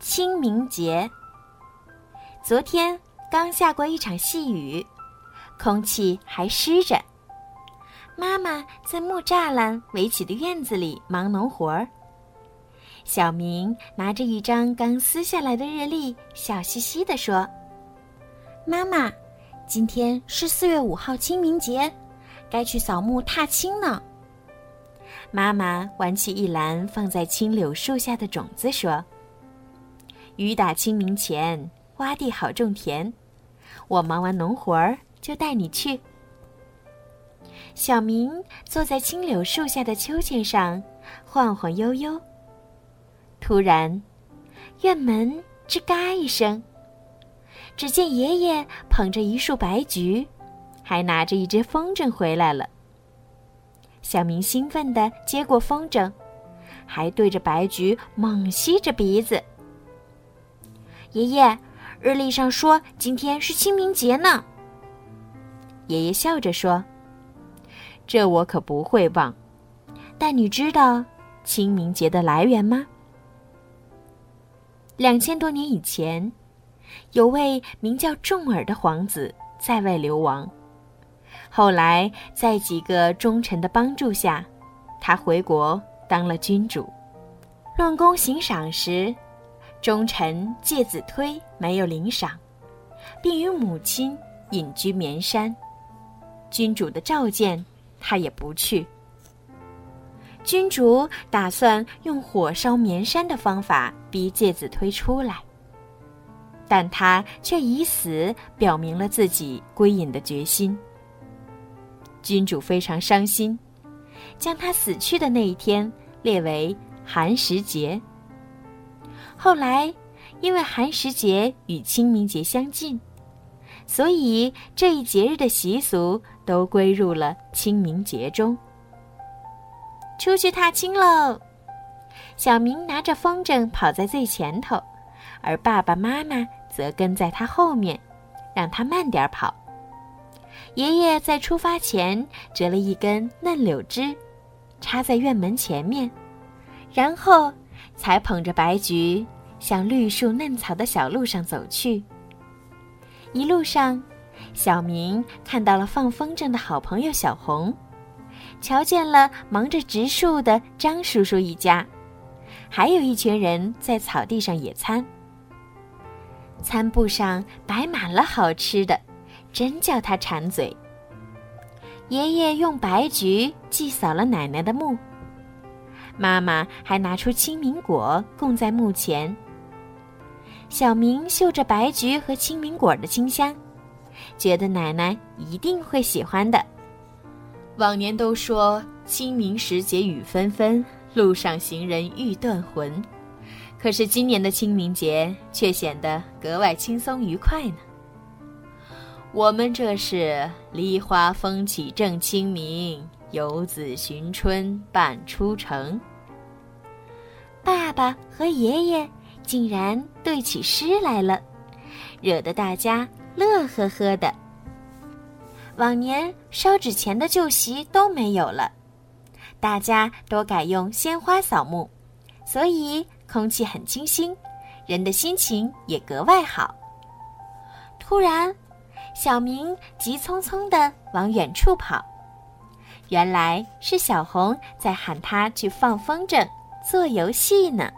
清明节。昨天刚下过一场细雨，空气还湿着。妈妈在木栅栏围起的院子里忙农活儿。小明拿着一张刚撕下来的日历，笑嘻嘻地说：“妈妈，今天是四月五号清明节，该去扫墓踏青呢。”妈妈挽起一篮放在青柳树下的种子，说：“雨打清明前，洼地好种田。我忙完农活儿就带你去。”小明坐在青柳树下的秋千上，晃晃悠悠。突然，院门吱嘎一声，只见爷爷捧着一束白菊，还拿着一只风筝回来了。小明兴奋地接过风筝，还对着白菊猛吸着鼻子。爷爷，日历上说今天是清明节呢。爷爷笑着说：“这我可不会忘。但你知道清明节的来源吗？两千多年以前，有位名叫重耳的皇子在外流亡。”后来，在几个忠臣的帮助下，他回国当了君主。论功行赏时，忠臣介子推没有领赏，并与母亲隐居绵山。君主的召见，他也不去。君主打算用火烧绵山的方法逼介子推出来，但他却以死表明了自己归隐的决心。君主非常伤心，将他死去的那一天列为寒食节。后来，因为寒食节与清明节相近，所以这一节日的习俗都归入了清明节中。出去踏青喽！小明拿着风筝跑在最前头，而爸爸妈妈则跟在他后面，让他慢点跑。爷爷在出发前折了一根嫩柳枝，插在院门前面，然后才捧着白菊向绿树嫩草的小路上走去。一路上，小明看到了放风筝的好朋友小红，瞧见了忙着植树的张叔叔一家，还有一群人在草地上野餐。餐布上摆满了好吃的。真叫他馋嘴。爷爷用白菊祭扫了奶奶的墓，妈妈还拿出清明果供在墓前。小明嗅着白菊和清明果的清香，觉得奶奶一定会喜欢的。往年都说清明时节雨纷纷，路上行人欲断魂，可是今年的清明节却显得格外轻松愉快呢。我们这是梨花风起正清明，游子寻春半出城。爸爸和爷爷竟然对起诗来了，惹得大家乐呵呵的。往年烧纸钱的旧习都没有了，大家都改用鲜花扫墓，所以空气很清新，人的心情也格外好。突然。小明急匆匆地往远处跑，原来是小红在喊他去放风筝、做游戏呢。